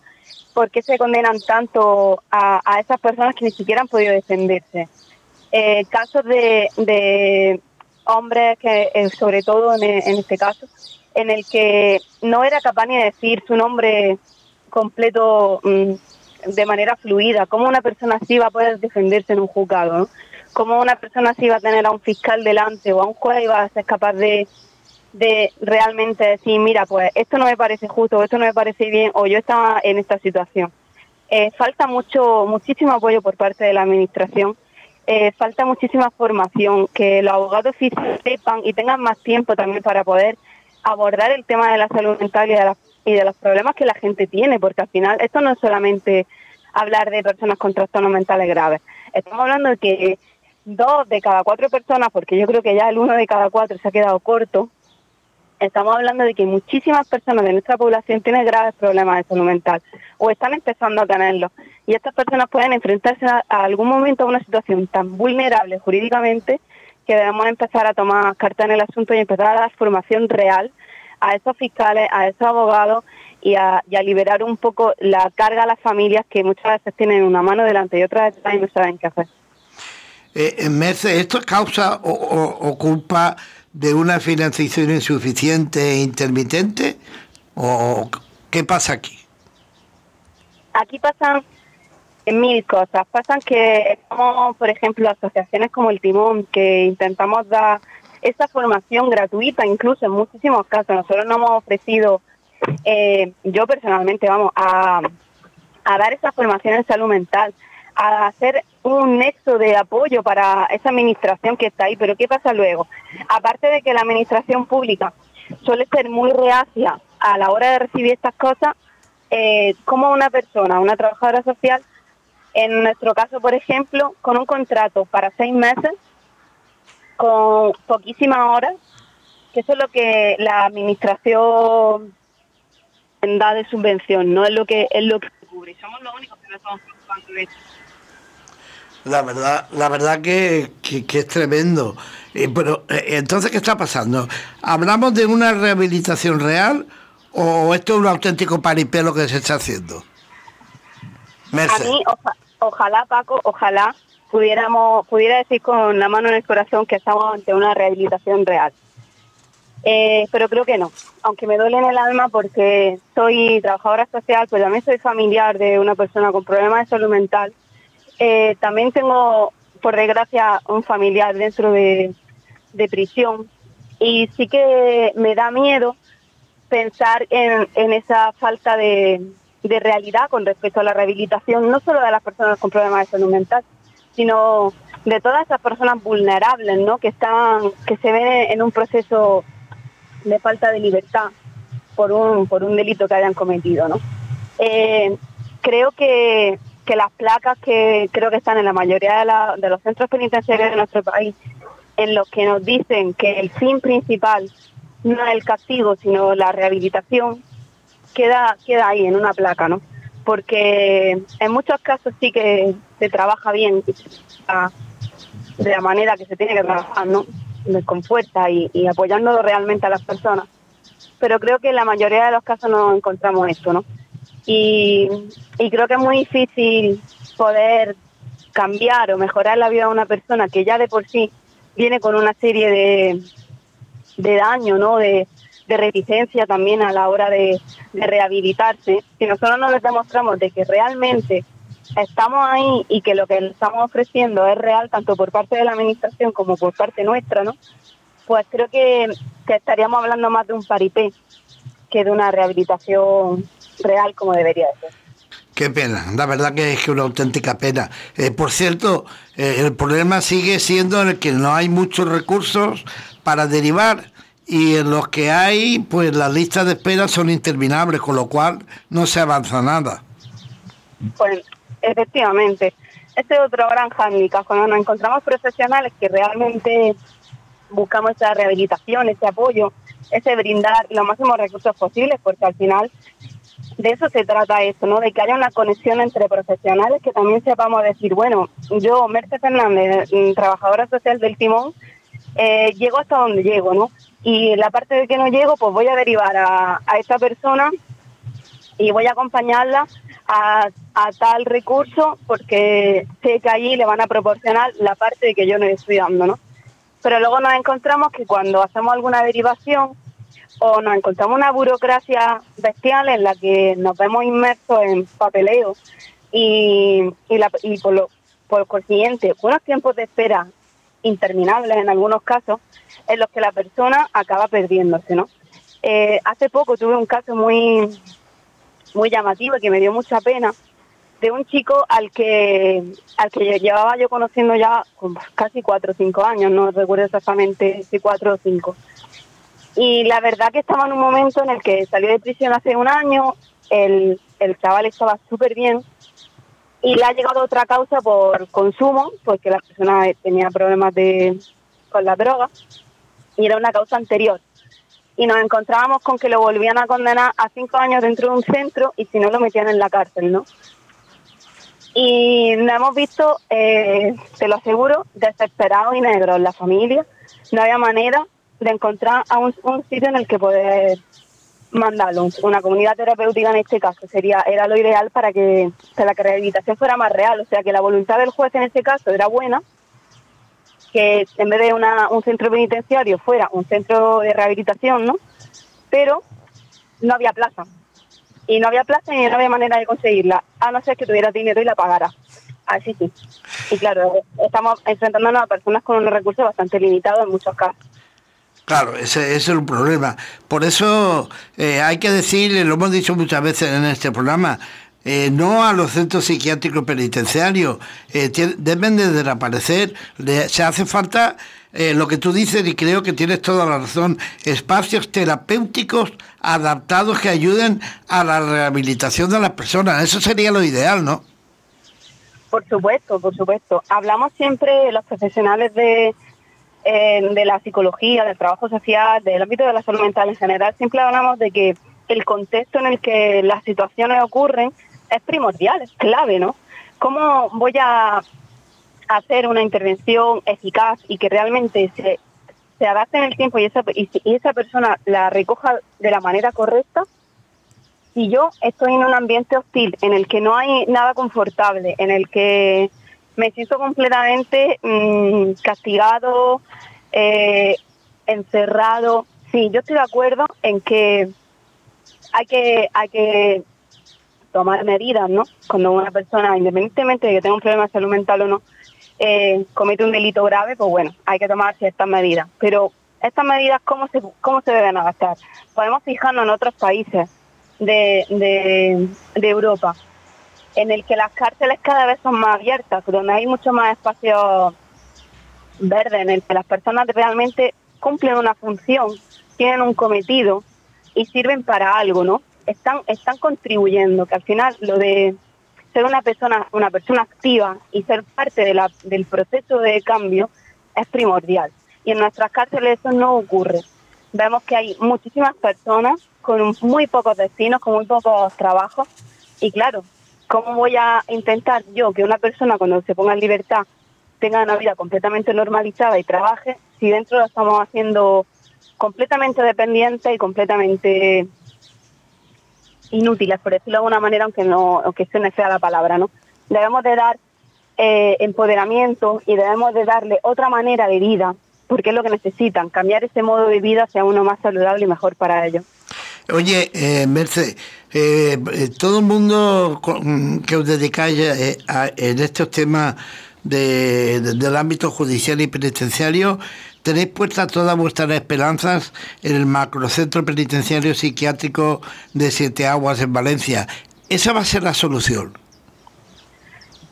¿por qué se condenan tanto a, esas personas que ni siquiera han podido defenderse? Eh, casos de, hombres que, eh, sobre todo en, este caso, en el que no era capaz ni de decir su nombre completo mm, de manera fluida. ¿Cómo una persona así va a poder defenderse en un juzgado? ¿no? ¿Cómo una persona así va a tener a un fiscal delante o a un juez y va a ser capaz de, de realmente decir, mira, pues esto no me parece justo, esto no me parece bien, o yo estaba en esta situación. Eh, falta mucho, muchísimo apoyo por parte de la administración, eh, falta muchísima formación, que los abogados sepan y tengan más tiempo también para poder abordar el tema de la salud mental y de, y de los problemas que la gente tiene, porque al final esto no es solamente hablar de personas con trastornos mentales graves, estamos hablando de que dos de cada cuatro personas, porque yo creo que ya el uno de cada cuatro se ha quedado corto, estamos hablando de que muchísimas personas de nuestra población tienen graves problemas de salud mental o están empezando a tenerlos. Y estas personas pueden enfrentarse a, algún momento a una situación tan vulnerable jurídicamente que debemos empezar a tomar carta en el asunto y empezar a dar formación real a esos fiscales, a esos abogados y a, liberar un poco la carga a las familias que muchas veces tienen una mano delante y otra detrás y no saben qué hacer. Eh, Merce, ¿esto es causa o, culpa de una financiación insuficiente e intermitente? ¿O qué pasa aquí? Aquí pasan mil cosas. Pasan que como, por ejemplo, asociaciones como el Timón, que intentamos dar esa formación gratuita, incluso en muchísimos casos. Nosotros nos hemos ofrecido, eh, yo personalmente, vamos, a, a dar esa formación en salud mental, a hacer un nexo de apoyo para esa administración que está ahí. Pero ¿qué pasa luego? Aparte de que la administración pública suele ser muy reacia a la hora de recibir estas cosas, eh, como una persona, una trabajadora social, en nuestro caso, por ejemplo, con un contrato para seis meses, con poquísimas horas, que eso es lo que la administración da de subvención, no es lo que es lo que cubre. Somos los únicos que no estamos preocupando de esto. La verdad, la verdad que, es tremendo. Eh, pero eh, entonces, ¿qué está pasando? ¿Hablamos de una rehabilitación real o esto es un auténtico paripelo que se está haciendo? A mí, ojalá, Paco, ojalá pudiéramos, pudiera decir con la mano en el corazón que estamos ante una rehabilitación real. Eh, pero creo que no, aunque me duele en el alma porque soy trabajadora social, pues también soy familiar de una persona con problemas de salud mental. Eh, también tengo, por desgracia, un familiar dentro de, prisión y sí que me da miedo pensar en esa falta de, de realidad con respecto a la rehabilitación, no solo de las personas con problemas de salud mental, sino de todas esas personas vulnerables, ¿no? Que están, que se ven en un proceso de falta de libertad por un, por un delito que hayan cometido, ¿no? Eh, creo que, que las placas que creo que están en la mayoría de, los centros penitenciarios de nuestro país, en los que nos dicen que el fin principal no es el castigo, sino la rehabilitación, queda, queda ahí en una placa, ¿no? Porque en muchos casos sí que se trabaja bien de la manera que se tiene que trabajar, ¿no? Con fuerza y, y apoyando realmente a las personas. Pero creo que en la mayoría de los casos no encontramos esto, ¿no? Y, y creo que es muy difícil poder cambiar o mejorar la vida de una persona que ya de por sí viene con una serie de, de daño, ¿no? De, de reticencia también a la hora de, rehabilitarse, si nosotros no les demostramos de que realmente estamos ahí y que lo que estamos ofreciendo es real tanto por parte de la administración como por parte nuestra, ¿no? Pues creo que, estaríamos hablando más de un paripé que de una rehabilitación real como debería ser. Qué pena, la verdad que es una auténtica pena. Eh, por cierto, eh, el problema sigue siendo el que no hay muchos recursos para derivar y en los que hay, pues las listas de espera son interminables, con lo cual no se avanza nada. Pues efectivamente, este es otro gran hándicap, cuando nos encontramos profesionales que realmente buscamos esa rehabilitación, ese apoyo, ese brindar los máximos recursos posibles, porque al final de eso se trata esto, ¿no? De que haya una conexión entre profesionales que también sepamos decir, bueno, yo, Mercedes Fernández, mm, trabajadora social del Timón, eh, llego hasta donde llego, ¿no? y la parte de que no llego, pues voy a derivar a, a esta persona y voy a acompañarla a, tal recurso porque sé que allí le van a proporcionar la parte de que yo no estoy dando, ¿no? Pero luego nos encontramos que cuando hacemos alguna derivación o nos encontramos una burocracia bestial en la que nos vemos inmersos en papeleo y, y, la, y por, lo, por consiguiente unos tiempos de espera interminables en algunos casos, en los que la persona acaba perdiéndose, ¿no? Eh, hace poco tuve un caso muy, muy llamativo y que me dio mucha pena de un chico al que al que llevaba yo conociendo ya casi cuatro o cinco años, no recuerdo exactamente si cuatro o cinco. Y la verdad que estaba en un momento en el que salió de prisión hace un año, el, el chaval estaba súper bien, y le ha llegado otra causa por consumo, porque la persona tenía problemas de, con la droga, y era una causa anterior. Y nos encontrábamos con que lo volvían a condenar a cinco años dentro de un centro y si no lo metían en la cárcel, ¿no? Y nos hemos visto, eh, te lo aseguro, desesperados y negros. La familia no había manera de encontrar a un, sitio en el que poder mandarlo. Una comunidad terapéutica en este caso sería era lo ideal para que, la rehabilitación fuera más real. O sea, que la voluntad del juez en este caso era buena, que en vez de una, un centro penitenciario fuera un centro de rehabilitación, ¿no? Pero no había plaza y no había plaza y no había manera de conseguirla, a no ser que tuviera dinero y la pagara. Así sí. Y claro, estamos enfrentándonos a personas con unos recursos bastante limitados en muchos casos. Claro, ese, es un problema. Por eso eh, hay que decir, lo hemos dicho muchas veces en este programa, eh, no a los centros psiquiátricos penitenciarios, eh, deben de desaparecer, se hace falta lo que tú dices y creo que tienes toda la razón, espacios terapéuticos adaptados que ayuden a la rehabilitación de las personas. Eso sería lo ideal, ¿no? Por supuesto, por supuesto. Hablamos siempre los profesionales de, de la psicología, del trabajo social, del ámbito de la salud mental en general, siempre hablamos de que el contexto en el que las situaciones ocurren es primordial, es clave, ¿no? ¿Cómo voy a hacer una intervención eficaz y que realmente se, se adapte en el tiempo y esa, y, esa persona la recoja de la manera correcta, si yo estoy en un ambiente hostil, en el que no hay nada confortable, en el que me siento completamente mm, castigado, eh, encerrado, sí, yo estoy de acuerdo en que hay que, hay que tomar medidas, ¿no? Cuando una persona, independientemente de que tenga un problema de salud mental o no, eh, comete un delito grave, pues bueno, hay que tomar ciertas medidas. Pero estas medidas, ¿cómo se, cómo se deben adaptar? Podemos fijarnos en otros países de, de, Europa, en el que las cárceles cada vez son más abiertas, donde hay mucho más espacio verde, en el que las personas realmente cumplen una función, tienen un cometido y sirven para algo, ¿no? Están, están contribuyendo, que al final lo de ser una persona, una persona activa y ser parte del proceso de cambio es primordial. Y en nuestras cárceles eso no ocurre. Vemos que hay muchísimas personas con muy pocos destinos, con muy pocos trabajos. Y claro, ¿cómo voy a intentar yo que una persona cuando se ponga en libertad tenga una vida completamente normalizada y trabaje si dentro lo estamos haciendo completamente dependiente y completamente inútiles, por decirlo de alguna manera, aunque no, aunque se fea la palabra, ¿no? Debemos de dar eh, empoderamiento y debemos de darle otra manera de vida, porque es lo que necesitan, cambiar ese modo de vida sea uno más saludable y mejor para ellos. Oye, eh, Merce, eh, eh, todo el mundo que os dedicáis en estos temas del ámbito judicial y penitenciario, tenéis puestas todas vuestras esperanzas en el macrocentro penitenciario psiquiátrico de Siete Aguas en Valencia. ¿Esa va a ser la solución?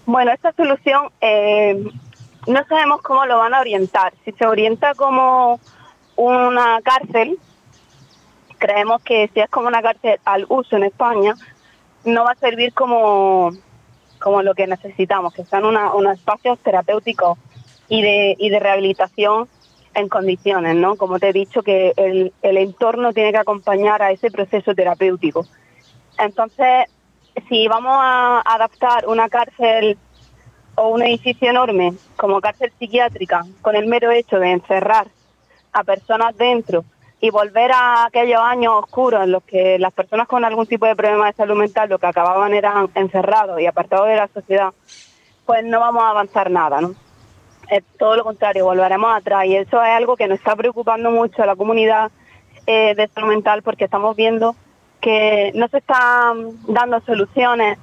Bueno, esta solución eh, no sabemos cómo lo van a orientar. Si se orienta como una cárcel, creemos que si es como una cárcel al uso en España, no va a servir como, como lo que necesitamos, que sean unos espacios terapéuticos y de, y de rehabilitación en condiciones, ¿no? Como te he dicho, que el, el entorno tiene que acompañar a ese proceso terapéutico. Entonces, si vamos a adaptar una cárcel o un edificio enorme como cárcel psiquiátrica con el mero hecho de encerrar a personas dentro y volver a aquellos años oscuros en los que las personas con algún tipo de problema de salud mental lo que acababan eran encerrados y apartados de la sociedad, pues no vamos a avanzar nada, todo lo contrario, volveremos atrás. Y eso es algo que nos está preocupando mucho a la comunidad eh, de salud mental porque estamos viendo que no se están dando soluciones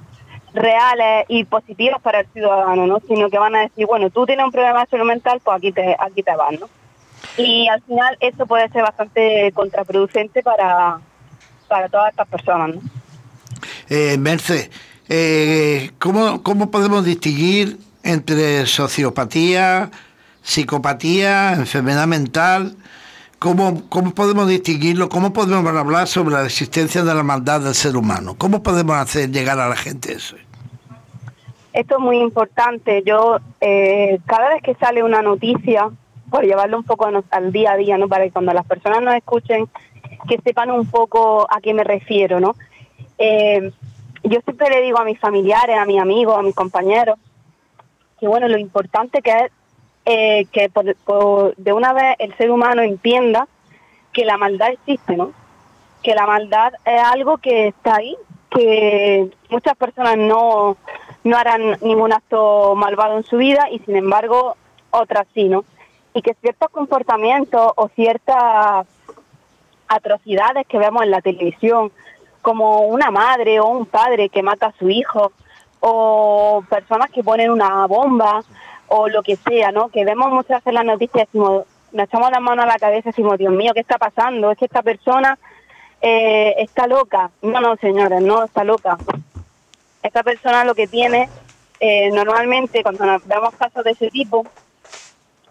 reales y positivas para el ciudadano, ¿no? sino que van a decir, bueno, tú tienes un problema de salud mental, pues aquí te, aquí te vas. Y al final eso puede ser bastante contraproducente para, para todas estas personas. ¿no? Eh, Merce, eh, ¿cómo, ¿cómo podemos distinguir entre sociopatía, psicopatía, enfermedad mental. ¿Cómo, ¿Cómo podemos distinguirlo? ¿Cómo podemos hablar sobre la existencia de la maldad del ser humano? ¿Cómo podemos hacer llegar a la gente eso? esto es muy importante. Yo, eh, cada vez que sale una noticia, por llevarlo un poco al día a día, ¿no? Para que cuando las personas nos escuchen, que sepan un poco a qué me refiero, ¿no? Eh, yo siempre le digo a mis familiares, a mis amigos, a mis compañeros, que bueno, lo importante que es eh, que de una vez el ser humano entienda que la maldad existe, ¿no? Que la maldad es algo que está ahí, que muchas personas no, no harán ningún acto malvado en su vida y sin embargo otras sí, ¿no? Y que ciertos comportamientos o ciertas atrocidades que vemos en la televisión, como una madre o un padre que mata a su hijo, o personas que ponen una bomba, o lo que sea, ¿no? Que vemos muchas veces las noticias decimos, nos echamos las manos a la cabeza y decimos, Dios mío, ¿qué está pasando? Es que esta persona eh, está loca. No, no, señores, no está loca. Esta persona lo que tiene, eh, normalmente cuando vemos casos de ese tipo,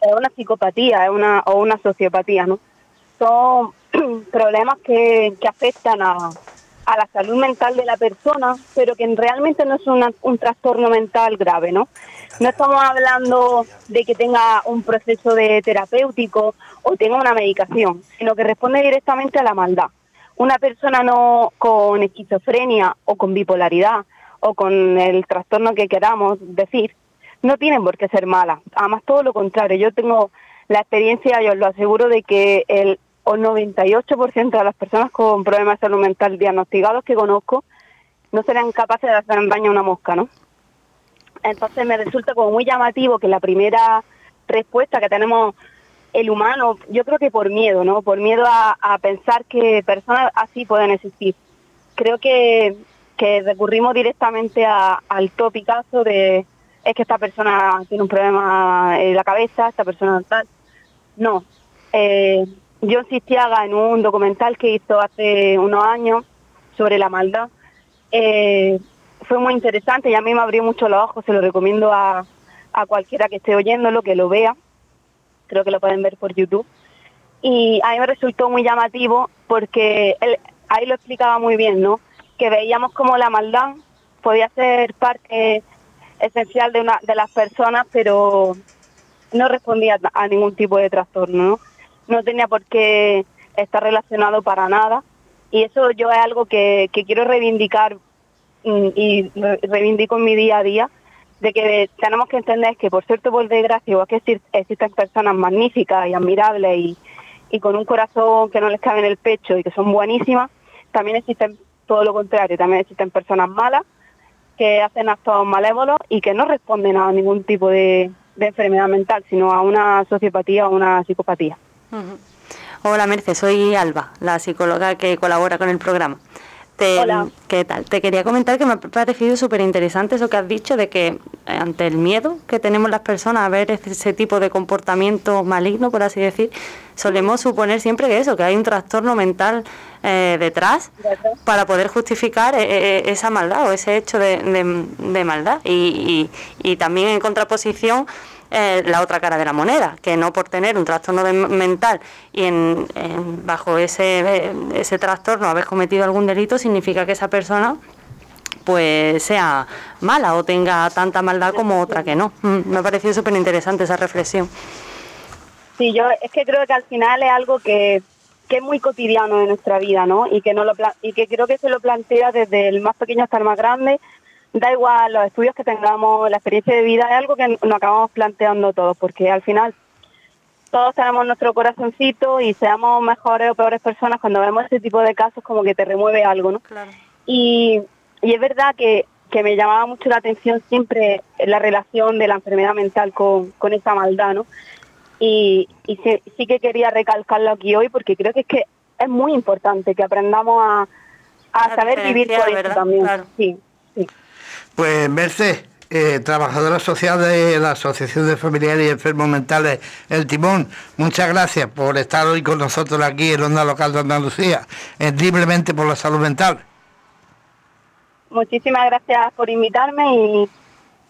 es una psicopatía es una, o una sociopatía, ¿no? Son [CLEARS THROAT] problemas que, que afectan a, a la salud mental de la persona, pero que realmente no es un trastorno mental grave, ¿no? No estamos hablando de que tenga un proceso de terapéutico o tenga una medicación, sino que responde directamente a la maldad. Una persona no con esquizofrenia o con bipolaridad o con el trastorno que queramos decir, no tienen por qué ser malas, además todo lo contrario, yo tengo la experiencia, yo lo aseguro, de que el 98% de las personas con problemas de salud mental diagnosticados que conozco no serán capaces de hacer daño a una mosca, ¿no? Entonces me resulta como muy llamativo que la primera respuesta que tenemos el humano, yo creo que por miedo, ¿no? Por miedo a, pensar que personas así pueden existir. Creo que, que recurrimos directamente al topicazo de es que esta persona tiene un problema en la cabeza, esta persona tal. No. Eh, insistía en un documental que hizo hace unos años sobre la maldad. Eh, fue muy interesante y a mí me abrió mucho los ojos, se lo recomiendo a, a cualquiera que esté oyéndolo, que lo vea. Creo que lo pueden ver por YouTube. Y a mí me resultó muy llamativo porque él, ahí lo explicaba muy bien, ¿no? Que veíamos como la maldad podía ser parte esencial de, una, de las personas, pero no respondía a ningún tipo de trastorno, ¿no? tenía por qué estar relacionado para nada. Y eso yo es algo que, quiero reivindicar mm, y reivindico en mi día a día, de que tenemos que entender que por cierto, por desgracia, o que existen personas magníficas y admirables y, y con un corazón que no les cabe en el pecho y que son buenísimas, también existen todo lo contrario, también existen personas malas que hacen actos malévolos y que no responden a ningún tipo de, enfermedad mental, sino a una sociopatía o una psicopatía. Hola Merce, soy Alba, la psicóloga que colabora con el programa. Hola. ¿Qué tal? Te quería comentar que me ha parecido súper interesante eso que has dicho de que eh, ante el miedo que tenemos las personas a ver ese tipo de comportamiento maligno, por así decir, solemos suponer siempre que eso, que hay un trastorno mental eh, detrás para poder justificar eh, esa maldad o ese hecho de, maldad. y, y también en contraposición eh, la otra cara de la moneda, que no por tener un trastorno mental y en, bajo ese, ese trastorno haber cometido algún delito significa que esa persona pues sea mala o tenga tanta maldad como otra que no. Mm, me ha parecido súper interesante esa reflexión. Sí, yo es que creo que al final es algo que, que es muy cotidiano en nuestra vida, ¿no? Y que, no lo, y que creo que se lo plantea desde el más pequeño hasta el más grande da igual los estudios que tengamos, la experiencia de vida, es algo que nos acabamos planteando todos, porque al final todos tenemos nuestro corazoncito y seamos mejores o peores personas, cuando vemos ese tipo de casos como que te remueve algo, ¿no? Claro. Y, y es verdad que, que me llamaba mucho la atención siempre la relación de la enfermedad mental con, con esa maldad, ¿no? Y, y sí, que quería recalcarlo aquí hoy porque creo que es que es muy importante que aprendamos a, a saber vivir con eso también. Sí, sí. Pues Merce, eh, trabajadora social de la Asociación de Familiares y Enfermos Mentales El Timón, muchas gracias por estar hoy con nosotros aquí en Onda Local de Andalucía, libremente por la salud mental. Muchísimas gracias por invitarme y,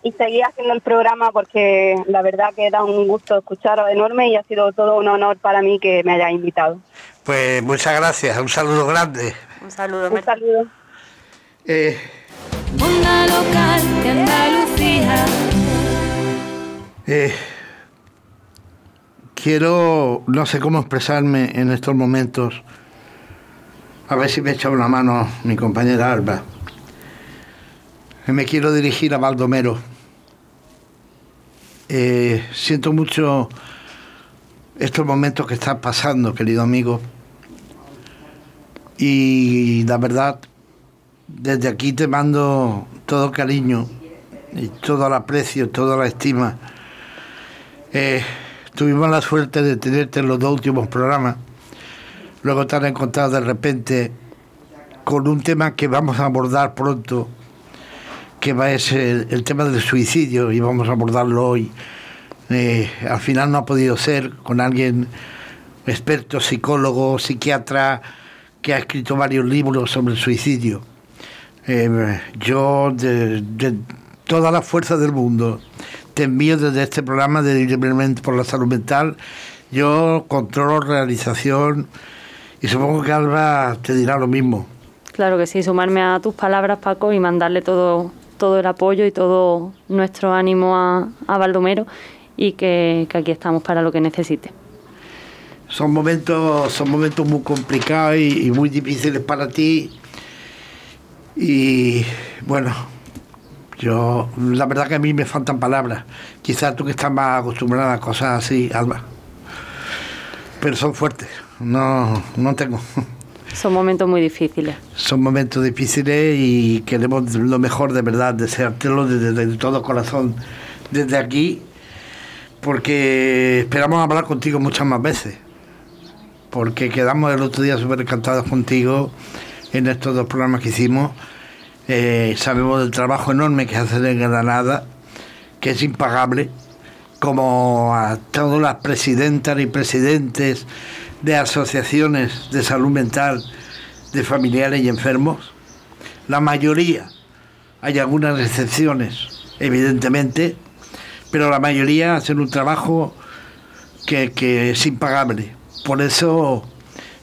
y seguir haciendo el programa porque la verdad que da un gusto escucharos enorme y ha sido todo un honor para mí que me haya invitado. Pues muchas gracias, un saludo grande. Un saludo. Un saludo. Eh, onda local de Andalucía. Eh, quiero, no sé cómo expresarme en estos momentos. A ver si me echa una mano mi compañera Alba. Me quiero dirigir a Baldomero. Eh, siento mucho estos momentos que estás pasando, querido amigo. Y la verdad, desde aquí te mando todo cariño y todo el aprecio, toda la estima. Eh, tuvimos la suerte de tenerte en los dos últimos programas. Luego te han encontrado de repente con un tema que vamos a abordar pronto, que va a ser el tema del suicidio y vamos a abordarlo hoy. Eh, al final no ha podido ser con alguien experto, psicólogo, psiquiatra, que ha escrito varios libros sobre el suicidio. Eh, yo, de, toda la fuerza del mundo, te envío desde este programa de Libremente por la Salud Mental. Yo controlo realización y supongo que Alba te dirá lo mismo. Claro que sí, sumarme a tus palabras, Paco, y mandarle todo, todo el apoyo y todo nuestro ánimo a, a Baldomero y que, que aquí estamos para lo que necesite son momentos, son momentos muy complicados y, muy difíciles para ti. Y bueno, yo, la verdad que a mí me faltan palabras. Quizás tú que estás más acostumbrada a cosas así, Alba. Pero son fuertes, no, no tengo. Son momentos muy difíciles. Son momentos difíciles y queremos lo mejor de verdad, deseártelo desde, desde todo corazón, desde aquí, porque esperamos hablar contigo muchas más veces porque quedamos el otro día súper encantados contigo en estos dos programas que hicimos. Eh, sabemos del trabajo enorme que hacen en Granada, que es impagable, como a todas las presidentas y presidentes de asociaciones de salud mental de familiares y enfermos. La mayoría, hay algunas excepciones, evidentemente, pero la mayoría hacen un trabajo que, que es impagable por eso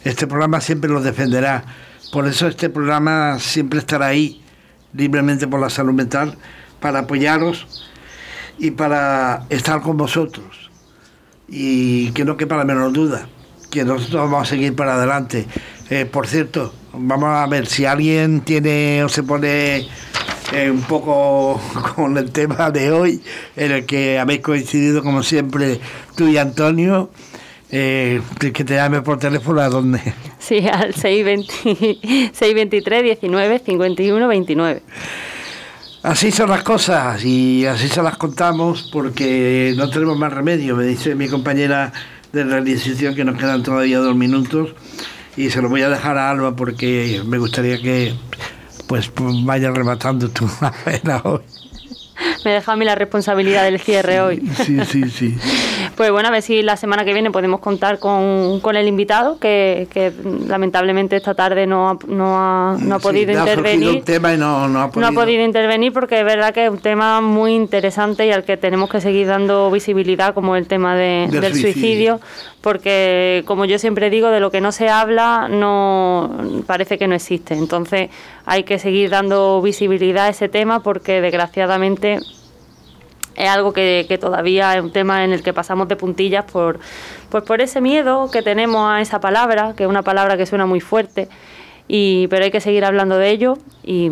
este programa siempre lo defenderá. Por eso este programa siempre estará ahí, libremente por la salud mental, para apoyaros y para estar con vosotros. Y que no quepa la menor duda, que nosotros vamos a seguir para adelante. Eh, por cierto, vamos a ver si alguien tiene o se pone eh, un poco [LAUGHS] con el tema de hoy, en el que habéis coincidido como siempre tú y Antonio eh, que te llame por teléfono a dónde. [LAUGHS] Sí, al 620, 623 19 51 29. Así son las cosas y así se las contamos porque no tenemos más remedio. Me dice mi compañera de realización que nos quedan todavía dos minutos y se lo voy a dejar a Alba porque me gustaría que pues, vaya rematando tu [LAUGHS] pena hoy. Me deja a mí la responsabilidad del cierre hoy. Sí, sí, sí. [LAUGHS] Pues bueno, a ver si la semana que viene podemos contar con, con el invitado, que, que, lamentablemente esta tarde no ha, no ha, no ha podido intervenir. tema y no, no, ha podido. no ha podido intervenir porque es verdad que es un tema muy interesante y al que tenemos que seguir dando visibilidad, como el tema de, del, suicidio. suicidio, porque como yo siempre digo, de lo que no se habla no parece que no existe. Entonces hay que seguir dando visibilidad a ese tema porque desgraciadamente es algo que, todavía es un tema en el que pasamos de puntillas por, pues por ese miedo que tenemos a esa palabra, que es una palabra que suena muy fuerte, y, pero hay que seguir hablando de ello y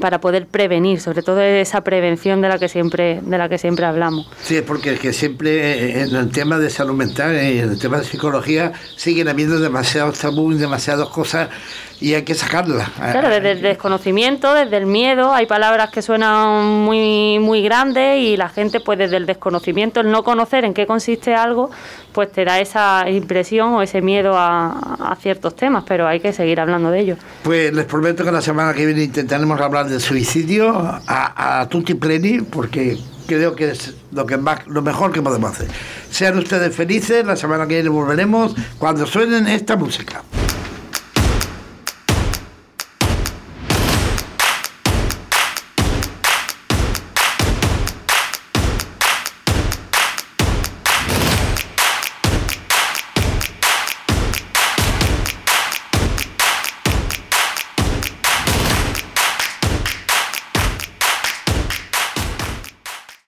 para poder prevenir, sobre todo esa prevención de la que siempre de la que siempre hablamos. Sí, porque es que siempre en el tema de salud mental y en el tema de psicología siguen habiendo demasiados tabús, demasiadas cosas y hay que sacarla. Claro, desde el desconocimiento, desde el miedo, hay palabras que suenan muy, muy grandes y la gente, pues desde el desconocimiento, el no conocer en qué consiste algo, pues te da esa impresión o ese miedo a, ciertos temas, pero hay que seguir hablando de ello. Pues les prometo que la semana que viene intentaremos hablar del suicidio a, a tutti pleni, porque creo que es lo, que más, lo mejor que podemos hacer. Sean ustedes felices, la semana que viene volveremos cuando suenen esta música.